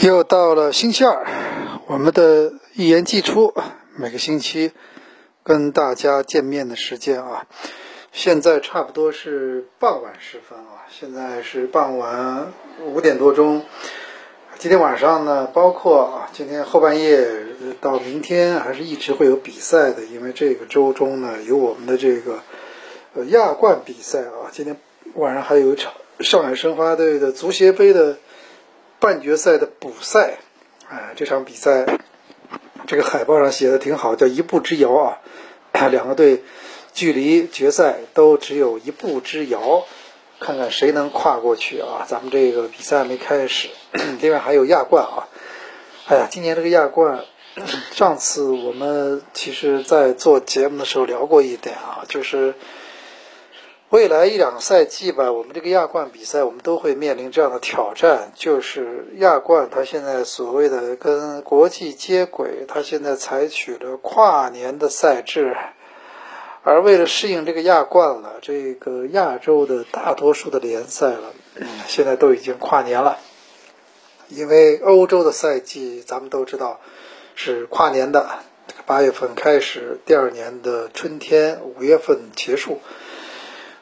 又到了星期二，我们的一言既出，每个星期跟大家见面的时间啊，现在差不多是傍晚时分啊，现在是傍晚五点多钟。今天晚上呢，包括啊，今天后半夜到明天，还是一直会有比赛的，因为这个周中呢，有我们的这个呃亚冠比赛啊，今天晚上还有一场上海申花队的足协杯的半决赛的补赛，哎，这场比赛这个海报上写的挺好，叫一步之遥啊，两个队距离决赛都只有一步之遥，看看谁能跨过去啊！咱们这个比赛没开始，另外还有亚冠啊，哎呀，今年这个亚冠，上次我们其实在做节目的时候聊过一点啊，就是。未来一两个赛季吧，我们这个亚冠比赛，我们都会面临这样的挑战，就是亚冠它现在所谓的跟国际接轨，它现在采取了跨年的赛制，而为了适应这个亚冠了，这个亚洲的大多数的联赛了，现在都已经跨年了，因为欧洲的赛季咱们都知道是跨年的，八月份开始，第二年的春天五月份结束。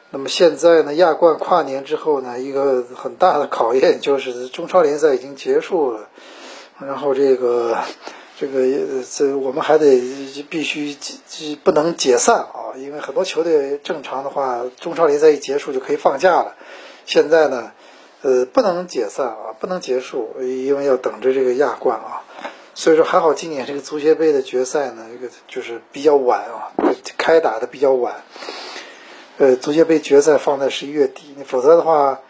那么现在呢，亚冠跨年之后呢，一个很大的考验就是中超联赛已经结束了，然后这个这个这我们还得必须不能解散啊，因为很多球队正常的话，中超联赛一结束就可以放假了，现在呢，呃，不能解散啊，不能结束，因为要等着这个亚冠啊，所以说还好今年这个足协杯的决赛呢，这个就是比较晚啊，开打的比较晚。呃，足协杯决赛放在十一月底，否则的话，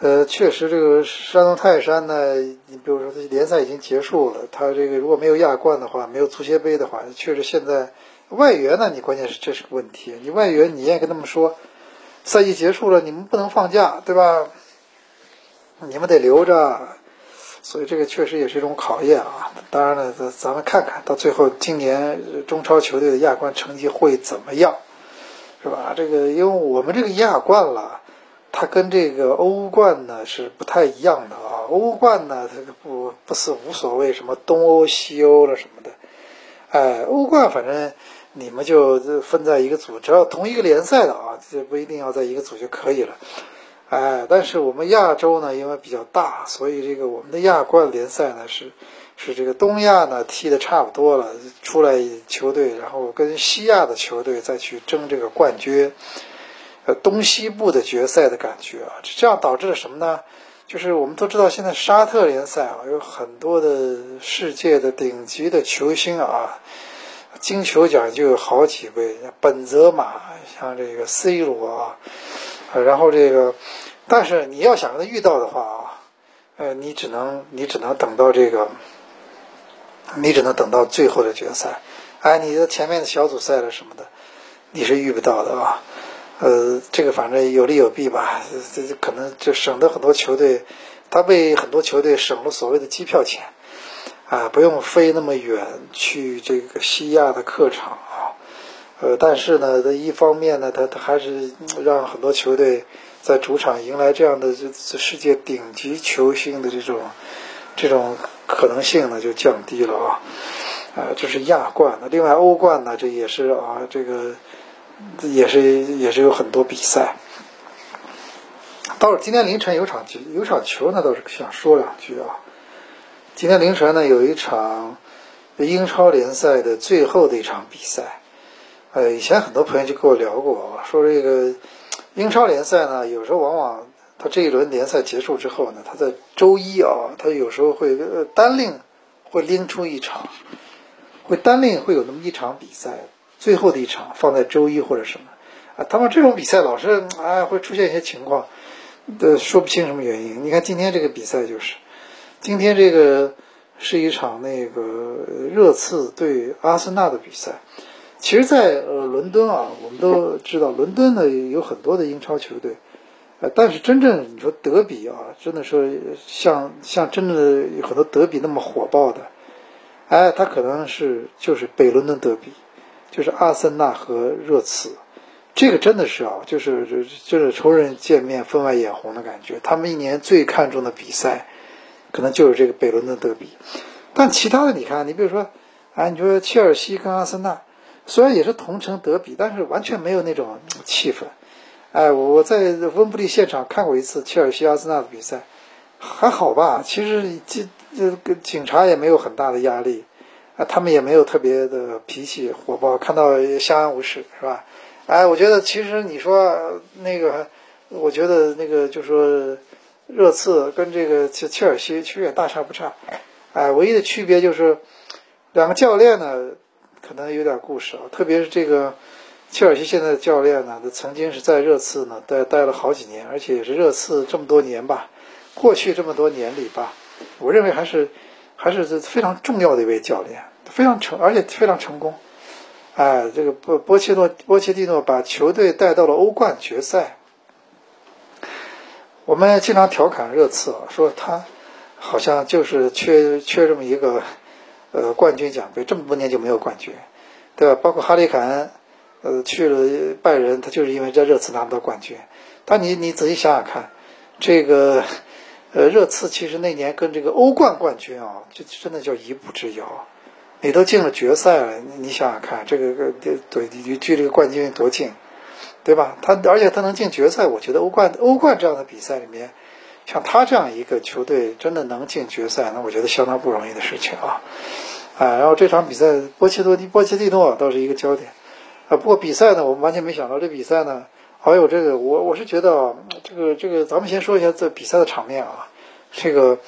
呃，确实这个山东泰山呢，你比如说它联赛已经结束了，它这个如果没有亚冠的话，没有足协杯的话，确实现在外援呢，你关键是这是个问题，你外援你也跟他们说，赛季结束了，你们不能放假，对吧？你们得留着，所以这个确实也是一种考验啊。当然了，咱咱们看看到最后今年中超球队的亚冠成绩会怎么样。是吧？这个因为我们这个亚冠了，它跟这个欧冠呢是不太一样的啊。欧冠呢，它不不是无所谓什么东欧、西欧了什么的，哎，欧冠反正你们就分在一个组，只要同一个联赛的啊，就不一定要在一个组就可以了，哎。但是我们亚洲呢，因为比较大，所以这个我们的亚冠联赛呢是。是这个东亚呢踢的差不多了，出来球队，然后跟西亚的球队再去争这个冠军，呃，东西部的决赛的感觉啊，这样导致了什么呢？就是我们都知道，现在沙特联赛啊，有很多的世界的顶级的球星啊，金球奖就有好几位，像本泽马，像这个 C 罗啊，然后这个，但是你要想跟他遇到的话啊，呃，你只能你只能等到这个。你只能等到最后的决赛，哎，你的前面的小组赛了什么的，你是遇不到的啊。呃，这个反正有利有弊吧，这这可能就省得很多球队，他为很多球队省了所谓的机票钱，啊，不用飞那么远去这个西亚的客场啊。呃，但是呢，这一方面呢，他他还是让很多球队在主场迎来这样的这这世界顶级球星的这种这种。可能性呢就降低了啊，啊，这是亚冠。那另外欧冠呢，这也是啊，这个也是也是有很多比赛。到了今天凌晨有场球，有场球呢，倒是想说两句啊。今天凌晨呢，有一场英超联赛的最后的一场比赛。呃，以前很多朋友就跟我聊过，说这个英超联赛呢，有时候往往。他这一轮联赛结束之后呢，他在周一啊，他有时候会单另会拎出一场，会单另会有那么一场比赛，最后的一场放在周一或者什么啊。他们这种比赛老是哎会出现一些情况，呃说不清什么原因。你看今天这个比赛就是，今天这个是一场那个热刺对阿森纳的比赛。其实，在呃伦敦啊，我们都知道，伦敦呢有很多的英超球队，但是真正你说德比啊，真的说像像真正的有很多德比那么火爆的，哎，他可能是就是北伦敦德比，就是阿森纳和热刺，这个真的是啊，就是就是仇人见面分外眼红的感觉。他们一年最看重的比赛，可能就是这个北伦敦德比。但其他的你看，你比如说，哎，你说切尔西跟阿森纳。虽然也是同城德比，但是完全没有那种气氛。哎，我在温布利现场看过一次切尔西阿森纳的比赛，还好吧。其实这这个警察也没有很大的压力，啊，他们也没有特别的脾气火爆，看到相安无事，是吧？哎，我觉得其实你说那个，我觉得那个就说热刺跟这个切切尔西其实也大差不差。哎，唯一的区别就是两个教练呢。可能有点故事啊，特别是这个切尔西现在的教练呢，他曾经是在热刺呢待待了好几年，而且也是热刺这么多年吧，过去这么多年里吧，我认为还是还是非常重要的一位教练，非常成，而且非常成功。哎，这个波波切诺波切蒂诺把球队带到了欧冠决赛。我们经常调侃热刺啊，说他好像就是缺缺这么一个。呃，冠军奖杯这么多年就没有冠军，对吧？包括哈利凯恩，呃，去了拜仁，他就是因为在热刺拿不到冠军。但你你仔细想想看，这个呃，热刺其实那年跟这个欧冠冠军啊，就真的叫一步之遥。你都进了决赛了，你想想看，这个个对你距这个冠军多近，对吧？他而且他能进决赛，我觉得欧冠欧冠这样的比赛里面，像他这样一个球队真的能进决赛，那我觉得相当不容易的事情啊。啊，然后这场比赛，波切多蒂波切蒂诺倒是一个焦点，啊，不过比赛呢，我们完全没想到这比赛呢，还有这个，我我是觉得啊，这个这个，咱们先说一下这比赛的场面啊，这个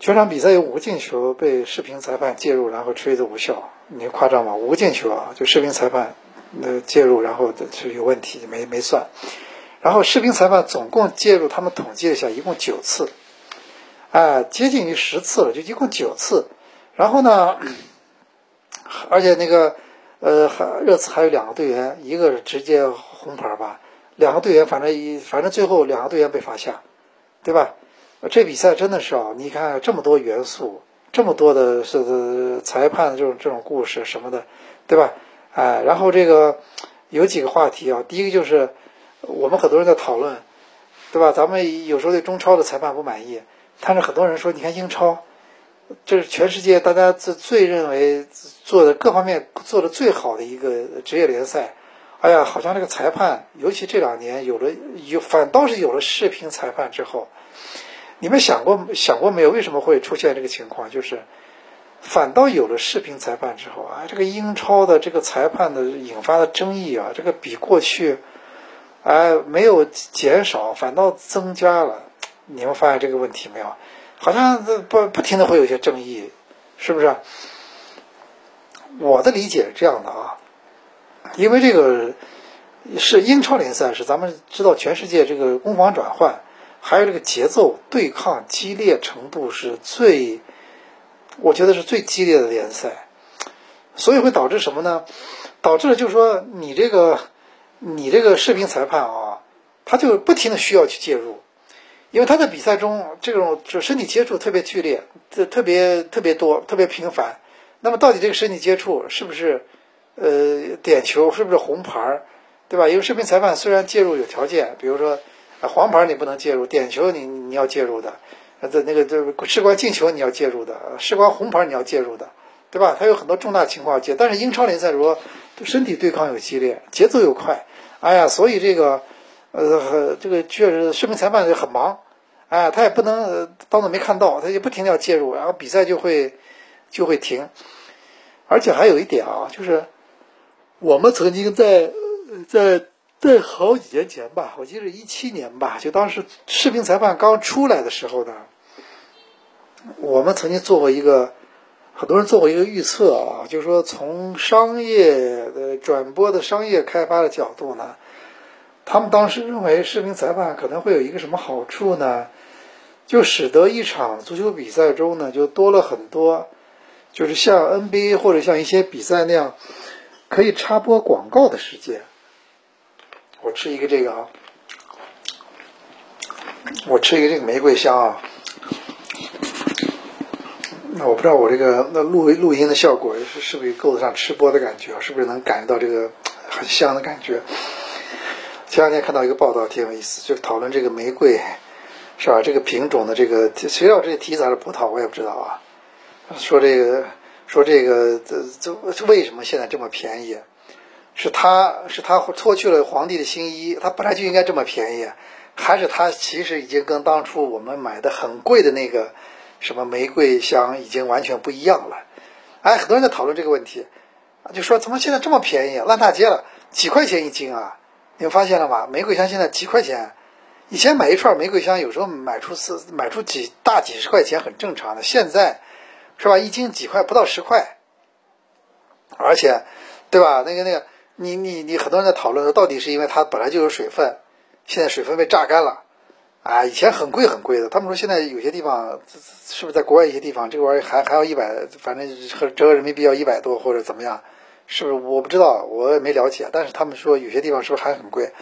全场比赛有五个进球被视频裁判介入，然后吹的无效，你夸张吗？五个进球啊，就视频裁判呃介入，然后是有问题，没没算，然后视频裁判总共介入，他们统计了一下，一共九次，哎，接近于十次了，就一共九次。然后呢，而且那个，呃，还热刺还有两个队员，一个是直接红牌吧，两个队员反正一反正最后两个队员被罚下，对吧？这比赛真的是啊，你看这么多元素，这么多的是裁判的这种这种故事什么的，对吧？哎，然后这个有几个话题啊，第一个就是我们很多人在讨论，对吧？咱们有时候对中超的裁判不满意，但是很多人说，你看英超。这是全世界大家最最认为做的各方面做的最好的一个职业联赛。哎呀，好像这个裁判，尤其这两年有了有反倒是有了视频裁判之后，你们想过想过没有？为什么会出现这个情况？就是反倒有了视频裁判之后啊，这个英超的这个裁判的引发的争议啊，这个比过去哎没有减少，反倒增加了。你们发现这个问题没有？好像不不停的会有一些争议，是不是？我的理解是这样的啊，因为这个是英超联赛，是咱们知道全世界这个攻防转换，还有这个节奏对抗激烈程度是最，我觉得是最激烈的联赛，所以会导致什么呢？导致了就是说你这个你这个视频裁判啊，他就不停的需要去介入。因为他在比赛中这种就身体接触特别剧烈，特特别特别多，特别频繁。那么到底这个身体接触是不是呃点球，是不是红牌，对吧？因为视频裁判虽然介入有条件，比如说黄牌你不能介入，点球你你要介入的，呃这那个这事关进球你要介入的，事关红牌你要介入的，对吧？他有很多重大情况介。但是英超联赛如果身体对抗又激烈，节奏又快，哎呀，所以这个呃这个确实视频裁判很忙。哎，他也不能当做没看到，他就不停的要介入，然后比赛就会就会停。而且还有一点啊，就是我们曾经在在在好几年前吧，我记得一七年吧，就当时视频裁判刚出来的时候呢，我们曾经做过一个，很多人做过一个预测啊，就是说从商业的转播的商业开发的角度呢，他们当时认为视频裁判可能会有一个什么好处呢？就使得一场足球比赛中呢，就多了很多，就是像 NBA 或者像一些比赛那样，可以插播广告的时间。我吃一个这个啊，我吃一个这个玫瑰香啊。那我不知道我这个那录录音的效果是是不是够得上吃播的感觉？是不是能感觉到这个很香的感觉？前两天看到一个报道挺有意思，就讨论这个玫瑰，是吧？这个品种的这个谁知道这提子还是葡萄我也不知道啊。说这个说这个这这为什么现在这么便宜？是他是他脱去了皇帝的新衣，他本来就应该这么便宜，还是他其实已经跟当初我们买的很贵的那个？什么玫瑰香已经完全不一样了，哎，很多人在讨论这个问题，就说怎么现在这么便宜，烂大街了，几块钱一斤啊？你们发现了吗？玫瑰香现在几块钱？以前买一串玫瑰香，有时候买出四买出几大几十块钱很正常的，现在是吧？一斤几块，不到十块，而且，对吧？那个那个，你你你，很多人在讨论说，到底是因为它本来就有水分，现在水分被榨干了。啊，以前很贵很贵的，他们说现在有些地方是不是在国外一些地方，这个玩意儿还还要一百，反正和折合人民币要一百多或者怎么样，是不是？我不知道，我也没了解。但是他们说有些地方是不是还很贵？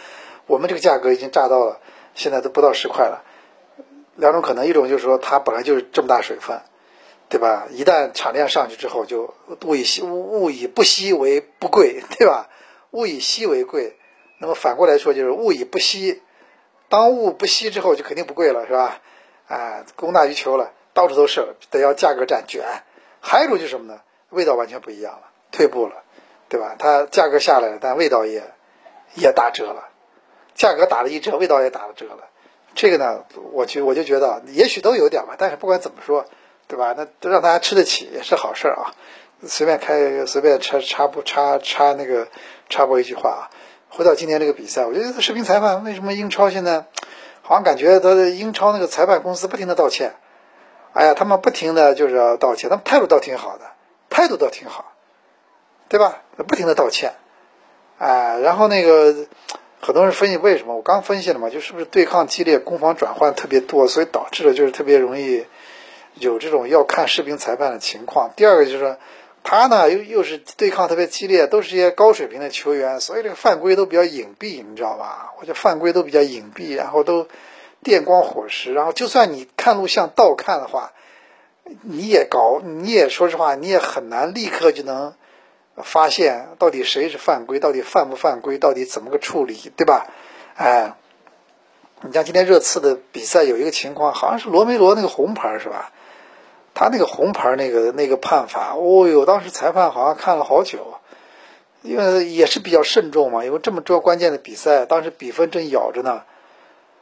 我们这个价格已经炸到了，现在都不到十块了。两种可能，一种就是说它本来就是这么大水分，对吧？一旦产量上去之后，就物以稀物物以不稀为不贵，对吧？物以稀为贵。那么反过来说，就是物以不稀。当物不稀之后，就肯定不贵了，是吧？啊，供大于求了，到处都是，得要价格战卷。还有一种就是什么呢？味道完全不一样了，退步了，对吧？它价格下来了，但味道也也打折了，价格打了一折，味道也打了折了。这个呢，我就我就觉得，也许都有点吧。但是不管怎么说，对吧？那都让大家吃得起也是好事儿啊。随便开，随便插插不插插那个插播一句话啊。回到今天这个比赛，我觉得视频裁判为什么英超现在好像感觉他的英超那个裁判公司不停的道歉，哎呀，他们不停的就是要道歉，他们态度倒挺好的，态度倒挺好，对吧？不停的道歉，哎，然后那个很多人分析为什么，我刚分析了嘛，就是不是对抗激烈，攻防转换特别多，所以导致了就是特别容易有这种要看视频裁判的情况。第二个就是说。他呢又又是对抗特别激烈，都是一些高水平的球员，所以这个犯规都比较隐蔽，你知道吧？我觉得犯规都比较隐蔽，然后都电光火石，然后就算你看录像倒看的话，你也搞，你也说实话，你也很难立刻就能发现到底谁是犯规，到底犯不犯规，到底怎么个处理，对吧？哎，你像今天热刺的比赛有一个情况，好像是罗梅罗那个红牌是吧？他那个红牌那个那个判罚，哦哟，当时裁判好像看了好久，因为也是比较慎重嘛，因为这么多关键的比赛，当时比分正咬着呢。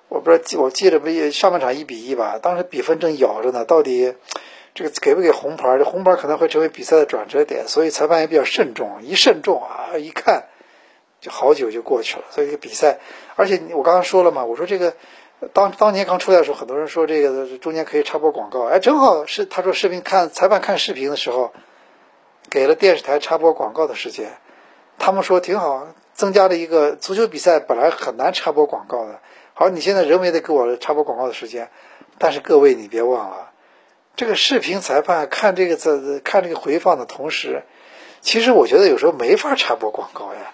我不知道记我记得不也上半场一比一吧，当时比分正咬着呢，到底这个给不给红牌？这红牌可能会成为比赛的转折点，所以裁判也比较慎重。一慎重啊，一看就好久就过去了。所以这个比赛，而且我刚刚说了嘛，我说这个。当当年刚出来的时候，很多人说这个中间可以插播广告，哎，正好是他说视频看裁判看视频的时候，给了电视台插播广告的时间，他们说挺好，增加了一个足球比赛本来很难插播广告的，好，你现在人为的给我插播广告的时间，但是各位你别忘了，这个视频裁判看这个在看这个回放的同时，其实我觉得有时候没法插播广告呀，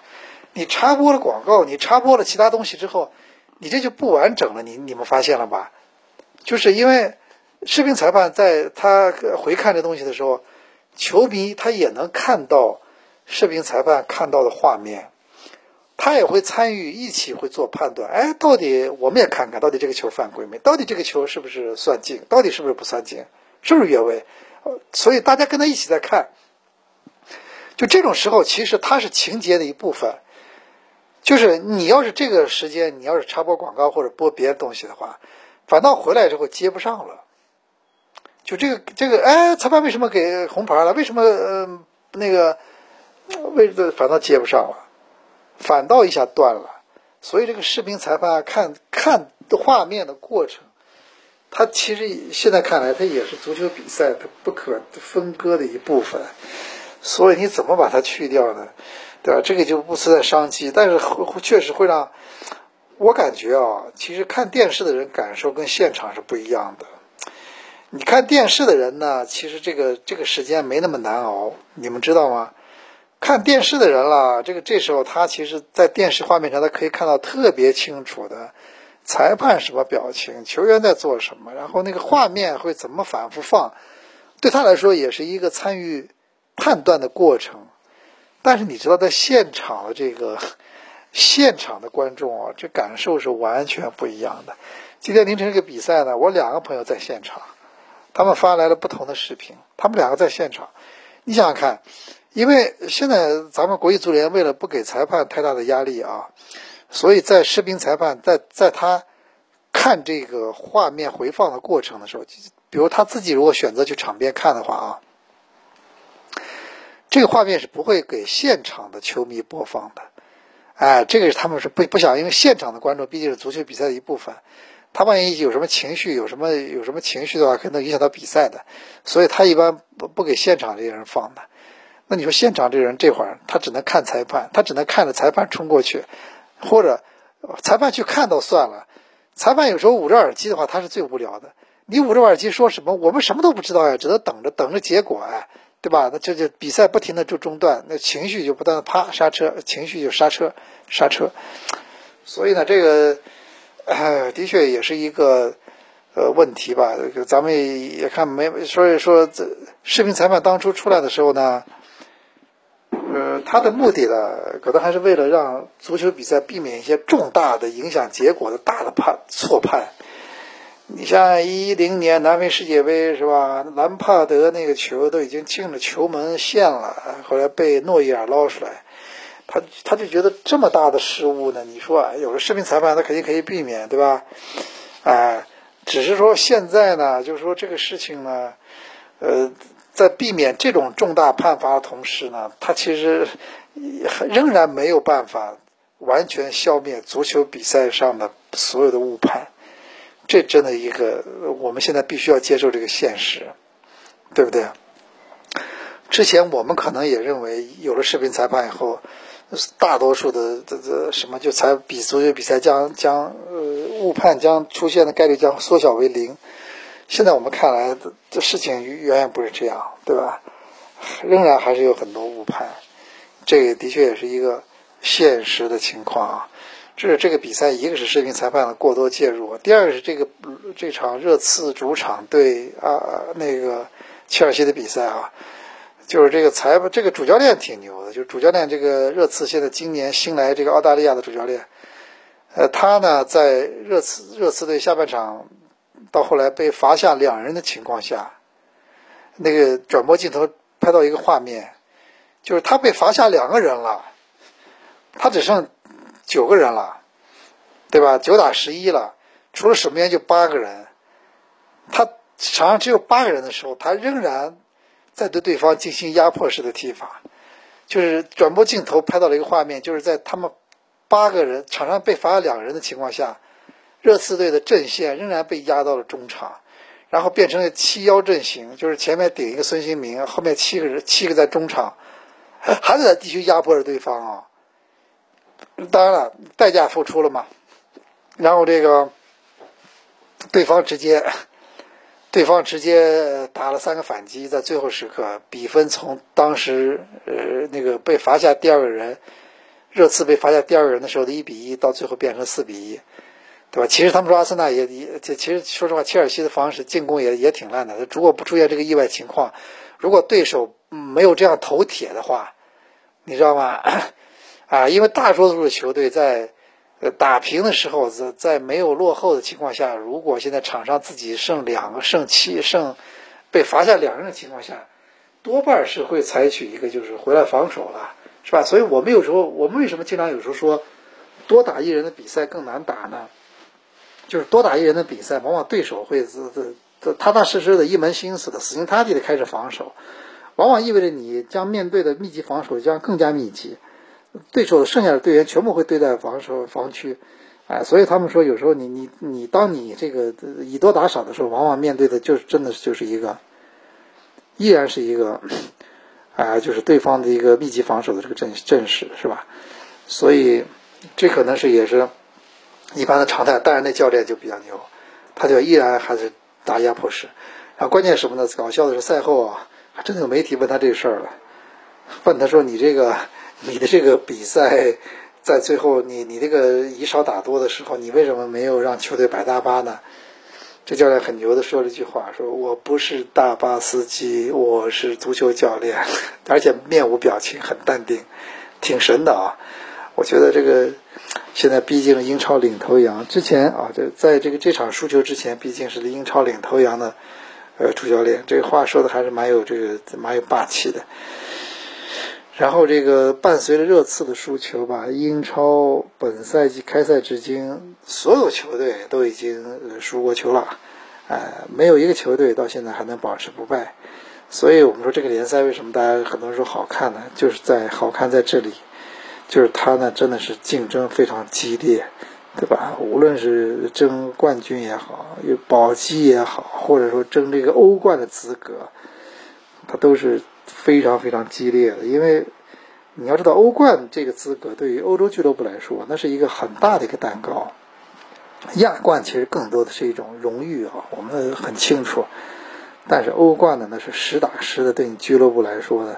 你插播了广告，你插播了其他东西之后。你这就不完整了，你你们发现了吧？就是因为视频裁判在他回看这东西的时候，球迷他也能看到视频裁判看到的画面，他也会参与一起会做判断。哎，到底我们也看看到底这个球犯规没？到底这个球是不是算进？到底是不是不算进？是不是越位？所以大家跟他一起在看，就这种时候，其实它是情节的一部分。就是你要是这个时间，你要是插播广告或者播别的东西的话，反倒回来之后接不上了。就这个这个，哎，裁判为什么给红牌了？为什么呃那个位置反倒接不上了？反倒一下断了。所以这个视频裁判看看画面的过程，它其实现在看来，它也是足球比赛它不可分割的一部分。所以你怎么把它去掉呢？对吧？这个就不存在商机，但是会确实会让我感觉啊，其实看电视的人感受跟现场是不一样的。你看电视的人呢，其实这个这个时间没那么难熬，你们知道吗？看电视的人了，这个这时候他其实，在电视画面上，他可以看到特别清楚的裁判什么表情，球员在做什么，然后那个画面会怎么反复放，对他来说也是一个参与判断的过程。但是你知道，在现场的这个现场的观众啊，这感受是完全不一样的。今天凌晨这个比赛呢，我两个朋友在现场。他们发来了不同的视频，他们两个在现场。你想想看，因为现在咱们国际足联为了不给裁判太大的压力啊，所以在视频裁判在在他看这个画面回放的过程的时候，比如他自己如果选择去场边看的话啊，这个画面是不会给现场的球迷播放的。哎，这个是他们是不不想，因为现场的观众毕竟是足球比赛的一部分。他万一有什么情绪，有什么有什么情绪的话，可能影响到比赛的，所以他一般不不给现场这些人放的。那你说现场这人这会儿他只能看裁判，他只能看着裁判冲过去，或者裁判去看都算了，裁判有时候捂着耳机的话，他是最无聊的。你捂着耳机说什么？我们什么都不知道呀，只能等着等着结果哎，对吧？那这就比赛不停的就中断，那情绪就不断的啪刹车，情绪就刹车刹车。所以呢，这个。哎，的确也是一个呃问题吧。咱们也看没，所以说这视频裁判当初出来的时候呢，呃，他的目的呢，可能还是为了让足球比赛避免一些重大的影响结果的大的判错判。你像一零年南非世界杯是吧？兰帕德那个球都已经进了球门线了，后来被诺伊尔捞出来。他他就觉得这么大的失误呢？你说有个视频裁判，他肯定可以避免，对吧？哎，只是说现在呢，就是说这个事情呢，呃，在避免这种重大判罚的同时呢，他其实仍然没有办法完全消灭足球比赛上的所有的误判。这真的一个，我们现在必须要接受这个现实，对不对？之前我们可能也认为，有了视频裁判以后。大多数的这这什么就才比足球比赛将将呃误判将出现的概率将缩小为零。现在我们看来，这事情远远不是这样，对吧？仍然还是有很多误判，这个的确也是一个现实的情况啊。这是这个比赛，一个是视频裁判的过多介入，第二个是这个这场热刺主场对啊那个切尔西的比赛啊。就是这个裁判，这个主教练挺牛的。就是主教练这个热刺现在今年新来这个澳大利亚的主教练，呃，他呢在热刺热刺队下半场到后来被罚下两人的情况下，那个转播镜头拍到一个画面，就是他被罚下两个人了，他只剩九个人了，对吧？九打十一了，除了守门员就八个人，他场上只有八个人的时候，他仍然。在对对方进行压迫式的踢法，就是转播镜头拍到了一个画面，就是在他们八个人场上被罚两个人的情况下，热刺队的阵线仍然被压到了中场，然后变成了七幺阵型，就是前面顶一个孙兴民，后面七个人七个在中场，还在继续压迫着对方啊。当然了，代价付出了嘛，然后这个对方直接。对方直接打了三个反击，在最后时刻，比分从当时呃那个被罚下第二个人，热刺被罚下第二个人的时候的一比一，到最后变成四比一，对吧？其实他们说阿森纳也也，其实说实话，切尔西的防守进攻也也挺烂的。如果不出现这个意外情况，如果对手没有这样投铁的话，你知道吗？啊，因为大多数的球队在。打平的时候，在在没有落后的情况下，如果现在场上自己剩两个、剩七、剩被罚下两人的情况下，多半是会采取一个就是回来防守了，是吧？所以我们有时候，我们为什么经常有时候说多打一人的比赛更难打呢？就是多打一人的比赛，往往对手会这这这踏踏实实的一门心思的死心塌地的开始防守，往往意味着你将面对的密集防守将更加密集。对手剩下的队员全部会对待防守防区，哎，所以他们说有时候你你你当你这个以多打少的时候，往往面对的就是真的就是一个，依然是一个，啊，就是对方的一个密集防守的这个阵阵势是吧？所以这可能是也是一般的常态。当然那教练就比较牛，他就依然还是打压迫式。啊，关键什么呢？搞笑的是赛后啊，还真的有媒体问他这事儿了，问他说：“你这个你的这个比赛，在最后你你这个以少打多的时候，你为什么没有让球队摆大巴呢？”这教练很牛的说了一句话：“说我不是大巴司机，我是足球教练，而且面无表情，很淡定，挺神的啊。”我觉得这个现在毕竟英超领头羊，之前啊，这在这个这场输球之前，毕竟是英超领头羊的呃主教练，这个话说的还是蛮有这个蛮有霸气的。然后这个伴随着热刺的输球吧，英超本赛季开赛至今，所有球队都已经输过球了，呃，没有一个球队到现在还能保持不败。所以我们说这个联赛为什么大家很多人说好看呢？就是在好看在这里，就是他呢真的是竞争非常激烈，对吧？无论是争冠军也好，有保级也好，或者说争这个欧冠的资格，他都是。非常非常激烈的，因为你要知道，欧冠这个资格对于欧洲俱乐部来说，那是一个很大的一个蛋糕。亚冠其实更多的是一种荣誉啊，我们很清楚。但是欧冠呢，那是实打实的，对你俱乐部来说呢，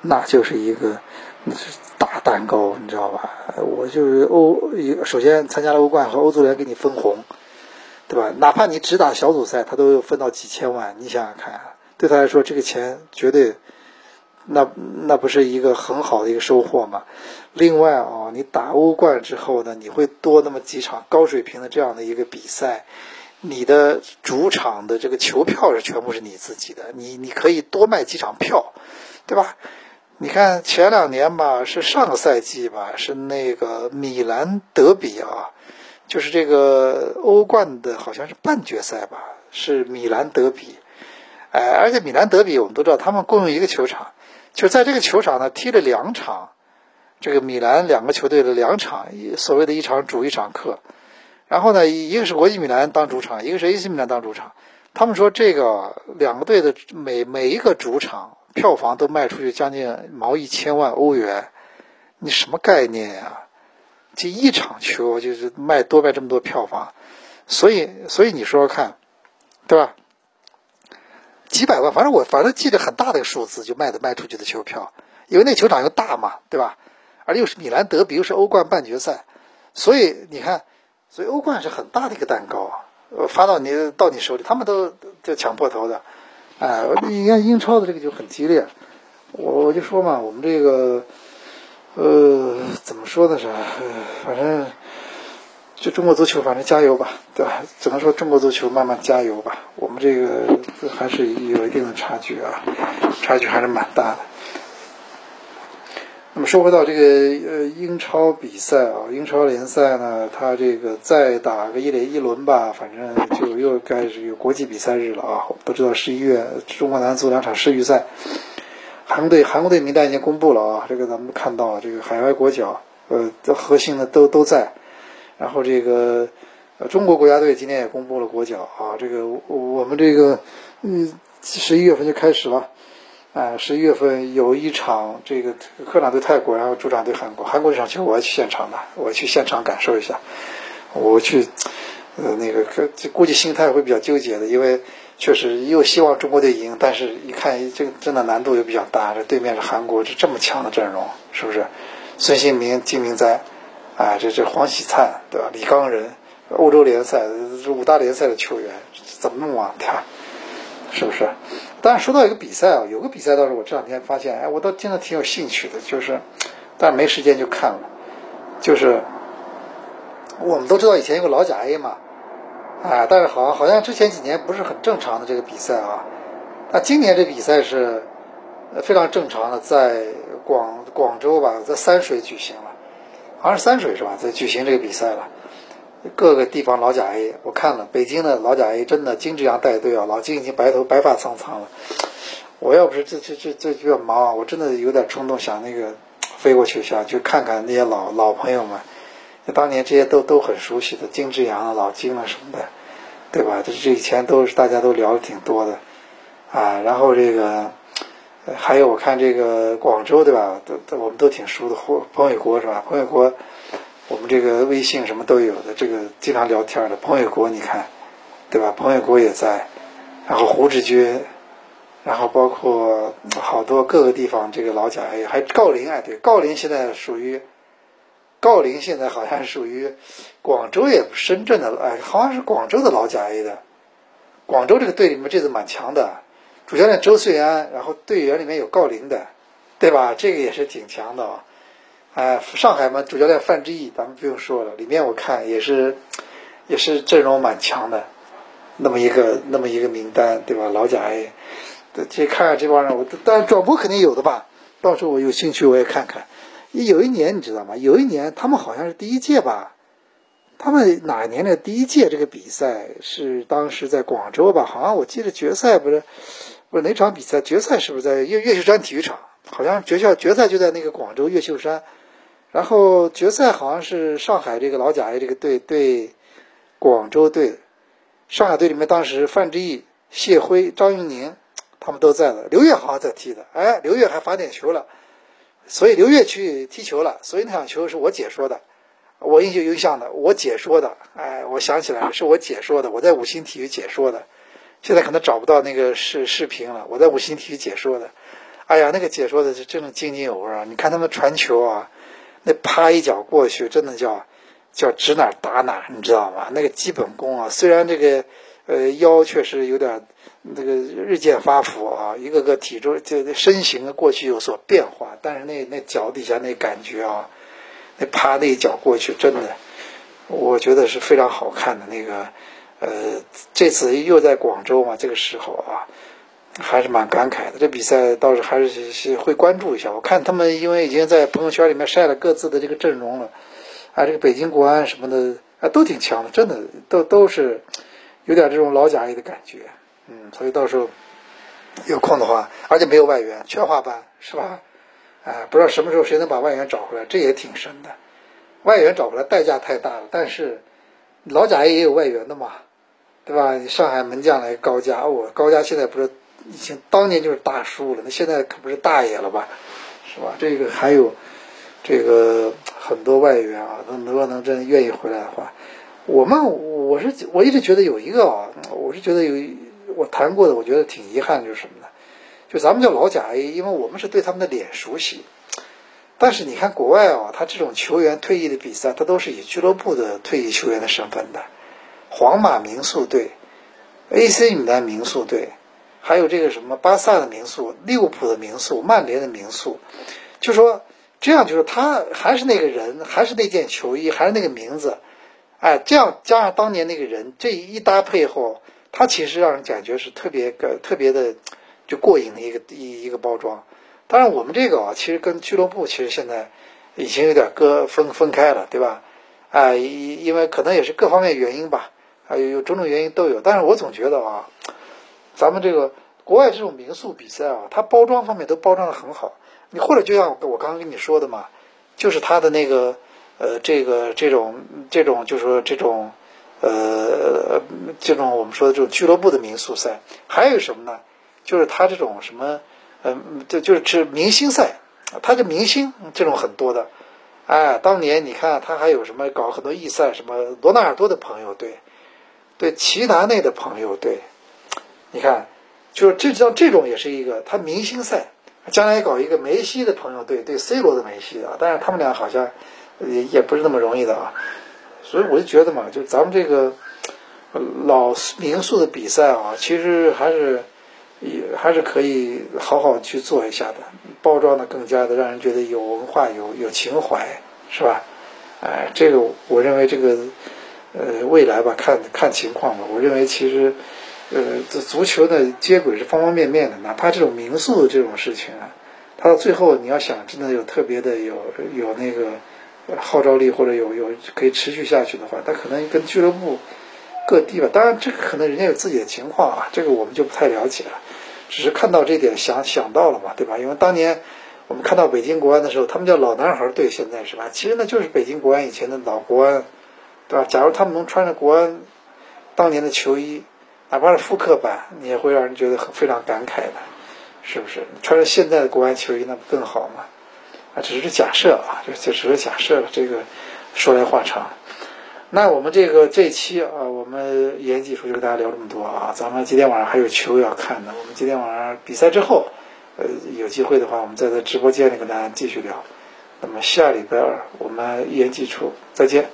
那就是一个那是大蛋糕，你知道吧？我就是欧，首先参加了欧冠和欧足联给你分红，对吧？哪怕你只打小组赛，他都分到几千万，你想想看，对他来说，这个钱绝对。那那不是一个很好的一个收获吗？另外啊，你打欧冠之后呢，你会多那么几场高水平的这样的一个比赛，你的主场的这个球票是全部是你自己的，你你可以多卖几场票，对吧？你看前两年吧，是上个赛季吧，是那个米兰德比啊，就是这个欧冠的好像是半决赛吧，是米兰德比，哎，而且米兰德比我们都知道，他们共用一个球场。就在这个球场呢，踢了两场，这个米兰两个球队的两场，所谓的一场主一场客。然后呢，一个是国际米兰当主场，一个是 AC 米兰当主场。他们说这个两个队的每每一个主场票房都卖出去将近毛一千万欧元，你什么概念呀？这一场球就是卖多卖这么多票房，所以所以你说说看，对吧？几百万，反正我反正记着很大的一个数字，就卖的卖出去的球票，因为那球场又大嘛，对吧？而又是米兰德比，又是欧冠半决赛，所以你看，所以欧冠是很大的一个蛋糕啊，发到你到你手里，他们都就抢破头的，哎，你看英超的这个就很激烈，我我就说嘛，我们这个，呃，怎么说呢是，反正。就中国足球，反正加油吧，对吧？只能说中国足球慢慢加油吧。我们这个还是有一定的差距啊，差距还是蛮大的。那么说回到这个呃英超比赛啊，英超联赛呢，它这个再打个一连一轮吧，反正就又该是有国际比赛日了啊。不知道十一月中国男足两场世预赛，韩国队韩国队名单已经公布了啊，这个咱们看到这个海外国脚呃核心的都都在。然后这个，呃，中国国家队今天也公布了国脚啊，这个我们这个，嗯，十一月份就开始了，啊，十一月份有一场这个客场对泰国，然后主场对韩国，韩国这场球我要去现场的，我去现场感受一下，我去，呃，那个估计心态会比较纠结的，因为确实又希望中国队赢，但是一看这个真的难度又比较大，这对面是韩国，这这么强的阵容，是不是？孙兴民、金明哉。啊，这这黄喜灿对吧？李刚仁，欧洲联赛五大联赛的球员怎么弄啊？他 是不是？但是说到一个比赛啊，有个比赛倒是我这两天发现，哎，我倒真的挺有兴趣的，就是，但是没时间就看了。就是我们都知道以前有个老甲 A 嘛，啊，但是好像好像之前几年不是很正常的这个比赛啊。那今年这比赛是非常正常的，在广广州吧，在三水举行了。好像是三水是吧？在举行这个比赛了，各个地方老甲 A 我看了，北京的老甲 A 真的金志扬带队啊，老金已经白头白发苍苍了。我要不是这这这这比较忙，我真的有点冲动想那个 飞过去想去看看那些老老朋友们，当年这些都都很熟悉的金志扬啊、老金啊什么的，对吧？这这以前都是大家都聊的挺多的啊，然后这个。还有我看这个广州对吧？都都我们都挺熟的，或彭伟国是吧？彭伟国，我们这个微信什么都有的，这个经常聊天的彭伟国，你看，对吧？彭伟国也在，然后胡志军，然后包括好多各个地方这个老甲 A，还郜林哎，对，郜林现在属于，郜林现在好像属于广州也深圳的哎，好像是广州的老甲 A 的，广州这个队里面这次蛮强的，主教练周穗安，然后队员里面有郜林的，对吧？这个也是挺强的啊。哎，上海嘛，主教练范志毅，咱们不用说了，里面我看也是，也是阵容蛮强的，那么一个那么一个名单，对吧？老贾 A，这看看这帮人，我当然转播肯定有的吧，到时候我有兴趣我也看看。有一年你知道吗？有一年他们好像是第一届吧，他们哪年的第一届这个比赛是当时在广州吧？好像我记得决赛不是，不是哪场比赛？决赛是不是在越越秀山体育场？好像决赛决赛就在那个广州越秀山。然后决赛好像是上海这个老甲 A 这个队对广州队，上海队里面当时范志毅、谢辉、张玉宁他们都在的，刘越好像在踢的，哎，刘越还罚点球了，所以刘越去踢球了，所以那场球是我解说的，我印象有印象的，我解说的，哎，我想起来了，是我解说的，我在五星体育解说的，现在可能找不到那个视视频了，我在五星体育解说的，哎呀，那个解说的是真的津津有味啊，你看他们传球啊。那啪一脚过去，真的叫叫指哪打哪，你知道吗？那个基本功啊，虽然这个呃腰确实有点那个日渐发福啊，一个个体重这身形过去有所变化，但是那那脚底下那感觉啊，那啪那一脚过去，真的，我觉得是非常好看的。那个呃，这次又在广州嘛，这个时候啊。还是蛮感慨的，这比赛倒是还是是会关注一下。我看他们因为已经在朋友圈里面晒了各自的这个阵容了，啊，这个北京国安什么的啊都挺强的，真的都都是有点这种老甲 A 的感觉，嗯，所以到时候有空的话，而且没有外援，全华班是吧？哎，不知道什么时候谁能把外援找回来，这也挺神的。外援找回来代价太大了，但是老甲 A 也有外援的嘛，对吧？上海门将来高家，我高家现在不是。以前当年就是大叔了，那现在可不是大爷了吧，是吧？这个还有这个很多外援啊，那如果能真愿意回来的话，我们我是我一直觉得有一个啊，我是觉得有我谈过的，我觉得挺遗憾的就是什么呢？就咱们叫老甲 A，因为我们是对他们的脸熟悉，但是你看国外啊，他这种球员退役的比赛，他都是以俱乐部的退役球员的身份的，皇马名宿队，AC 米兰名宿队。还有这个什么巴萨的名宿、利物浦的名宿、曼联的名宿，就说这样，就是他还是那个人，还是那件球衣，还是那个名字，哎，这样加上当年那个人，这一搭配后，他其实让人感觉是特别个特别的就过瘾的一个一一个包装。当然，我们这个啊，其实跟俱乐部其实现在已经有点割分分开了，对吧？哎，因因为可能也是各方面原因吧，还有种种原因都有。但是我总觉得啊。咱们这个国外这种民宿比赛啊，它包装方面都包装的很好。你或者就像我刚刚跟你说的嘛，就是它的那个呃，这个这种这种，就是说这种呃，这种我们说的这种俱乐部的民宿赛，还有什么呢？就是它这种什么，嗯，就就是这明星赛，它这明星这种很多的。哎，当年你看他还有什么搞很多预赛，什么罗纳尔多的朋友对，对齐达内的朋友对。你看，就是这像这种也是一个他明星赛，将来搞一个梅西的朋友队对 C 罗的梅西的，但是他们俩好像也也不是那么容易的啊，所以我就觉得嘛，就咱们这个老民宿的比赛啊，其实还是也还是可以好好去做一下的，包装的更加的让人觉得有文化、有有情怀，是吧？哎，这个我认为这个呃未来吧，看看情况吧，我认为其实。呃，这足球的接轨是方方面面的，哪怕这种民宿这种事情啊，它到最后你要想真的有特别的有有那个号召力或者有有可以持续下去的话，它可能跟俱乐部各地吧，当然这个可能人家有自己的情况啊，这个我们就不太了解了，只是看到这点想想到了嘛，对吧？因为当年我们看到北京国安的时候，他们叫老男孩队，现在是吧？其实呢就是北京国安以前的老国安，对吧？假如他们能穿着国安当年的球衣。哪怕是复刻版，你也会让人觉得很非常感慨的，是不是？穿着现在的国安球衣，那不更好吗？啊，只是假设啊，这这只是假设了。这个说来话长。那我们这个这期啊，我们一言技术就跟大家聊这么多啊。咱们今天晚上还有球要看呢。我们今天晚上比赛之后，呃，有机会的话，我们再在直播间里跟大家继续聊。那么下礼拜二我们一言既出，再见。